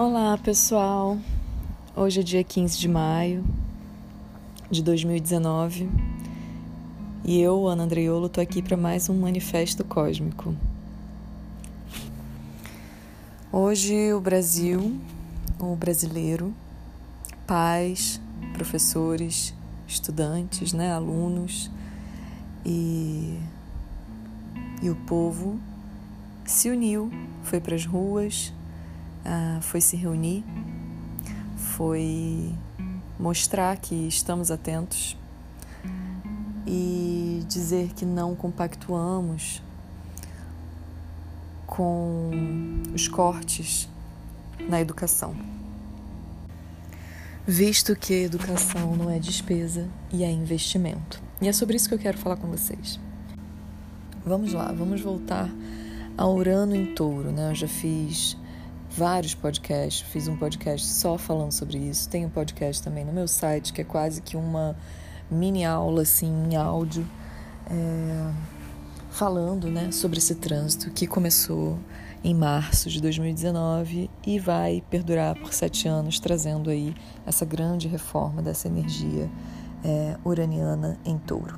Olá, pessoal. Hoje é dia 15 de maio de 2019 e eu, Ana Andreiolo, tô aqui para mais um manifesto cósmico. Hoje o Brasil, o brasileiro, pais, professores, estudantes, né, alunos e e o povo se uniu, foi para as ruas, ah, foi se reunir, foi mostrar que estamos atentos e dizer que não compactuamos com os cortes na educação. Visto que educação não é despesa e é investimento. E é sobre isso que eu quero falar com vocês. Vamos lá, vamos voltar ao Urano em Touro, né? Eu já fiz vários podcasts, fiz um podcast só falando sobre isso. Tem um podcast também no meu site que é quase que uma mini aula assim em áudio, é, falando, né, sobre esse trânsito que começou em março de 2019 e vai perdurar por sete anos, trazendo aí essa grande reforma dessa energia é, uraniana em Touro,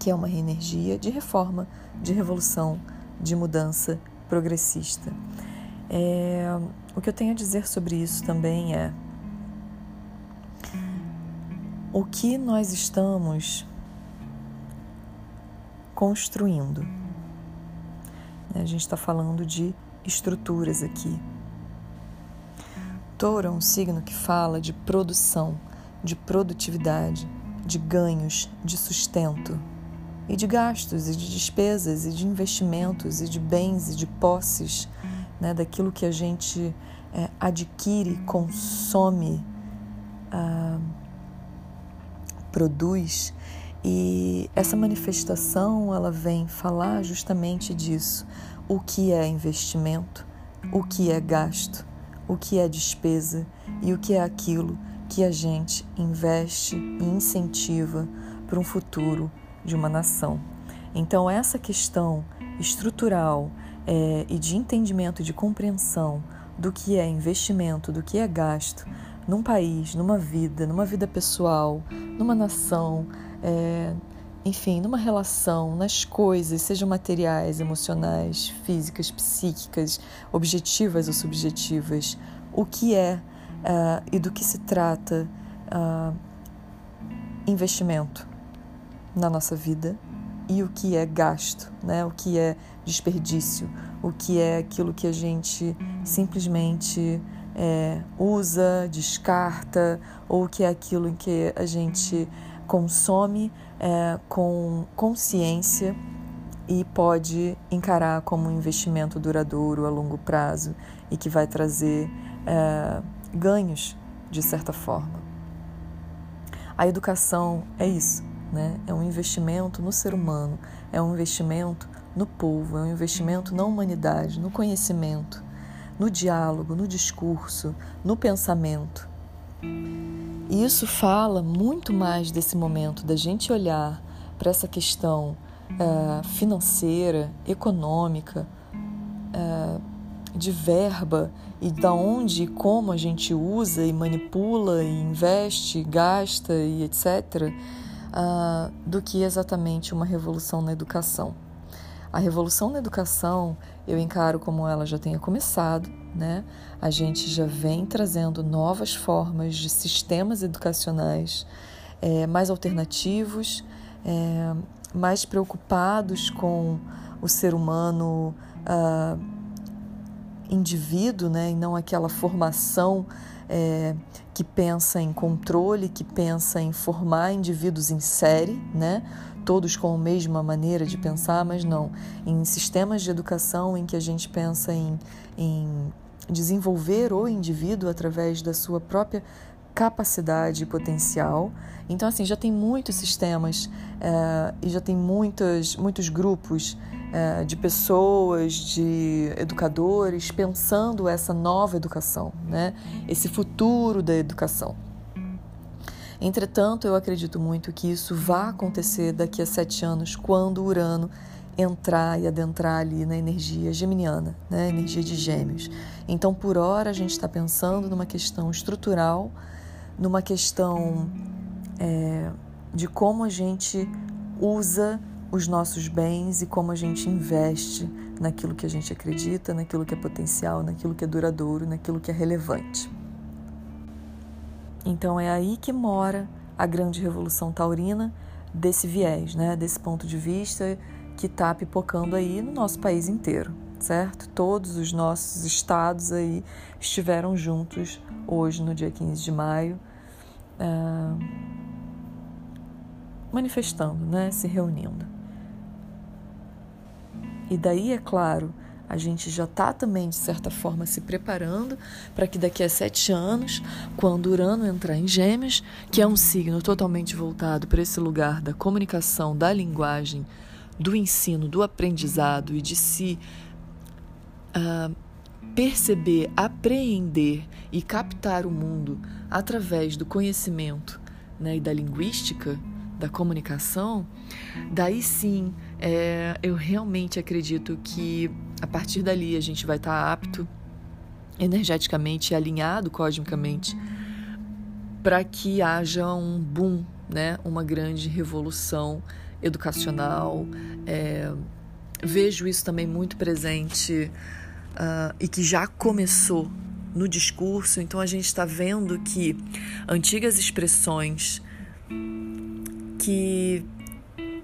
que é uma energia de reforma, de revolução de mudança progressista. É, o que eu tenho a dizer sobre isso também é o que nós estamos construindo. A gente está falando de estruturas aqui. Touro é um signo que fala de produção, de produtividade, de ganhos, de sustento e de gastos e de despesas e de investimentos e de bens e de posses, né, daquilo que a gente é, adquire, consome, ah, produz. E essa manifestação ela vem falar justamente disso: o que é investimento, o que é gasto, o que é despesa e o que é aquilo que a gente investe e incentiva para um futuro de uma nação. Então, essa questão estrutural é, e de entendimento, de compreensão do que é investimento, do que é gasto num país, numa vida, numa vida pessoal, numa nação, é, enfim, numa relação, nas coisas, sejam materiais, emocionais, físicas, psíquicas, objetivas ou subjetivas, o que é uh, e do que se trata uh, investimento na nossa vida e o que é gasto, né? o que é desperdício, o que é aquilo que a gente simplesmente é, usa, descarta, ou o que é aquilo em que a gente consome é, com consciência e pode encarar como um investimento duradouro a longo prazo e que vai trazer é, ganhos de certa forma. A educação é isso né? É um investimento no ser humano, é um investimento no povo, é um investimento na humanidade, no conhecimento, no diálogo, no discurso, no pensamento. E isso fala muito mais desse momento da gente olhar para essa questão uh, financeira, econômica, uh, de verba e da onde e como a gente usa e manipula e investe, gasta e etc uh, do que exatamente uma revolução na educação. A revolução na educação eu encaro como ela já tenha começado, né? A gente já vem trazendo novas formas de sistemas educacionais é, mais alternativos, é, mais preocupados com o ser humano uh, indivíduo, né? E não aquela formação é, que pensa em controle, que pensa em formar indivíduos em série, né? todos com a mesma maneira de pensar, mas não. Em sistemas de educação em que a gente pensa em, em desenvolver o indivíduo através da sua própria capacidade e potencial. Então, assim, já tem muitos sistemas é, e já tem muitos, muitos grupos é, de pessoas, de educadores pensando essa nova educação, né? esse futuro da educação. Entretanto, eu acredito muito que isso vá acontecer daqui a sete anos, quando Urano entrar e adentrar ali na energia geminiana, né? energia de gêmeos. Então, por hora, a gente está pensando numa questão estrutural, numa questão é, de como a gente usa os nossos bens e como a gente investe naquilo que a gente acredita, naquilo que é potencial, naquilo que é duradouro, naquilo que é relevante. Então é aí que mora a grande revolução taurina desse viés, né? desse ponto de vista que está pipocando aí no nosso país inteiro, certo? Todos os nossos estados aí estiveram juntos hoje, no dia 15 de maio, uh, manifestando, né? se reunindo. E daí, é claro, a gente já está também, de certa forma, se preparando para que daqui a sete anos, quando Urano entrar em Gêmeos, que é um signo totalmente voltado para esse lugar da comunicação, da linguagem, do ensino, do aprendizado e de se uh, perceber, apreender e captar o mundo através do conhecimento né, e da linguística, da comunicação, daí sim é, eu realmente acredito que a partir dali a gente vai estar apto energeticamente alinhado cosmicamente para que haja um boom, né, uma grande revolução educacional. É, vejo isso também muito presente uh, e que já começou no discurso. Então a gente está vendo que antigas expressões que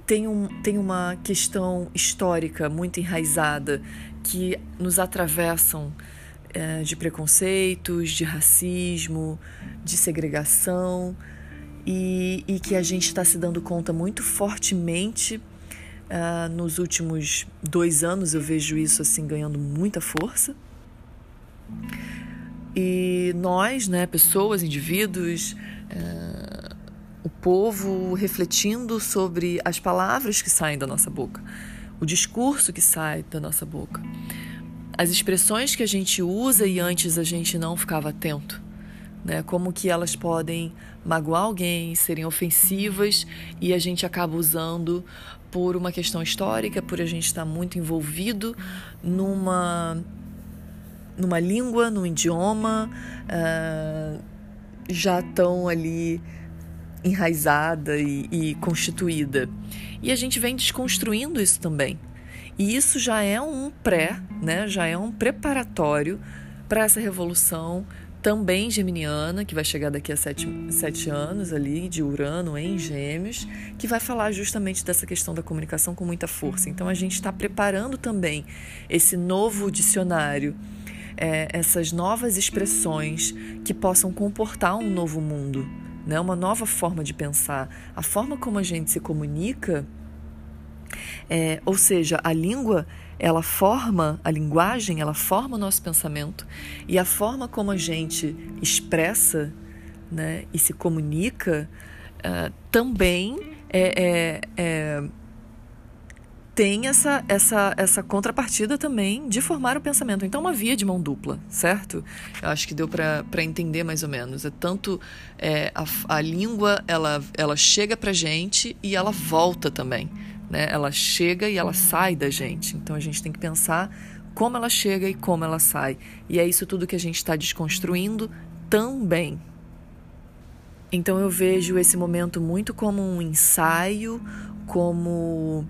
tem, um, tem uma questão histórica muito enraizada que nos atravessam é, de preconceitos, de racismo, de segregação e, e que a gente está se dando conta muito fortemente uh, nos últimos dois anos. Eu vejo isso assim ganhando muita força. E nós, né, pessoas, indivíduos, uh, o povo refletindo sobre as palavras que saem da nossa boca, o discurso que sai da nossa boca, as expressões que a gente usa e antes a gente não ficava atento, né? Como que elas podem magoar alguém, serem ofensivas e a gente acaba usando por uma questão histórica, por a gente estar muito envolvido numa numa língua, num idioma, uh, já tão ali enraizada e, e constituída. E a gente vem desconstruindo isso também. E isso já é um pré, né? já é um preparatório para essa revolução também geminiana, que vai chegar daqui a sete, sete anos ali, de Urano em Gêmeos, que vai falar justamente dessa questão da comunicação com muita força. Então a gente está preparando também esse novo dicionário, é, essas novas expressões que possam comportar um novo mundo né? uma nova forma de pensar. A forma como a gente se comunica, é, ou seja, a língua, ela forma, a linguagem, ela forma o nosso pensamento e a forma como a gente expressa né, e se comunica uh, também é, é, é tem essa, essa, essa contrapartida também de formar o pensamento. Então, uma via de mão dupla, certo? Eu acho que deu para entender mais ou menos. É tanto é, a, a língua, ela, ela chega para gente e ela volta também. Né? Ela chega e ela sai da gente. Então, a gente tem que pensar como ela chega e como ela sai. E é isso tudo que a gente está desconstruindo também. Então, eu vejo esse momento muito como um ensaio, como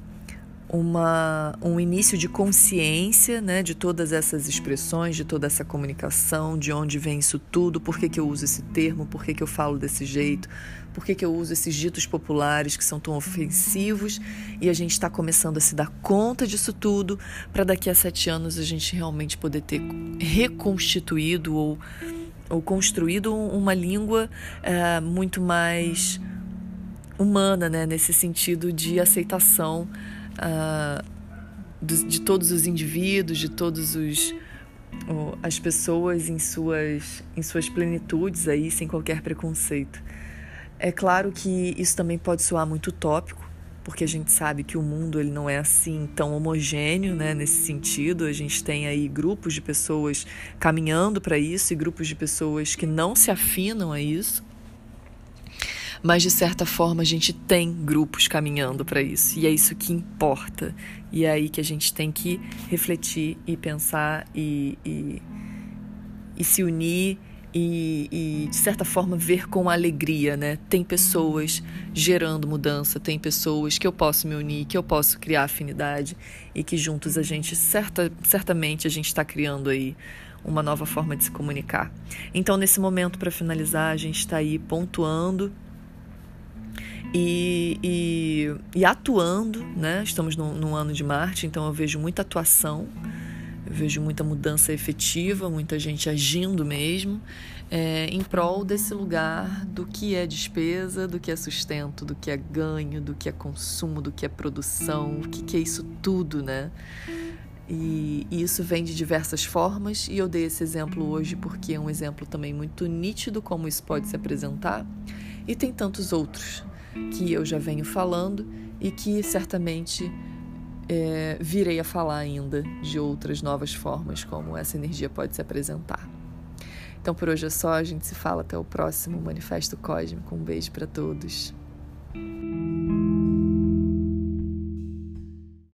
uma, um início de consciência né, de todas essas expressões, de toda essa comunicação, de onde vem isso tudo, por que, que eu uso esse termo, por que, que eu falo desse jeito, por que, que eu uso esses ditos populares que são tão ofensivos. E a gente está começando a se dar conta disso tudo para daqui a sete anos a gente realmente poder ter reconstituído ou, ou construído uma língua é, muito mais humana, né, nesse sentido de aceitação uh, de, de, todos os indivíduos, de todos os uh, as pessoas em suas em suas plenitudes aí, sem qualquer preconceito. É claro que isso também pode soar muito utópico, porque a gente sabe que o mundo ele não é assim tão homogêneo, né, nesse sentido. A gente tem aí grupos de pessoas caminhando para isso e grupos de pessoas que não se afinam a isso. Mas de certa forma a gente tem grupos caminhando para isso e é isso que importa. E é aí que a gente tem que refletir e pensar e, e, e se unir e, e, de certa forma ver com alegria, né? Tem pessoas gerando mudança, tem pessoas que eu posso me unir, que eu posso criar afinidade e que juntos a gente certa, certamente a gente está criando aí uma nova forma de se comunicar. Então nesse momento para finalizar a gente está aí pontuando e, e, e, atuando, né? Estamos no, no ano de Marte, então eu vejo muita atuação eu vejo muita mudança efetiva, muita gente agindo mesmo é, em prol desse lugar do que é despesa, do que é sustento, do que é ganho, do que é consumo, do que é produção, o que, que é isso tudo, né? E, isso vem de diversas formas, e eu dei esse exemplo hoje porque é um exemplo também muito nítido como isso pode se apresentar, e tem tantos outros que eu já venho falando e que certamente é, virei a falar ainda de outras novas formas como essa energia pode se apresentar. Então por hoje é só, a gente se fala até o próximo Manifesto Cósmico. Um beijo para todos.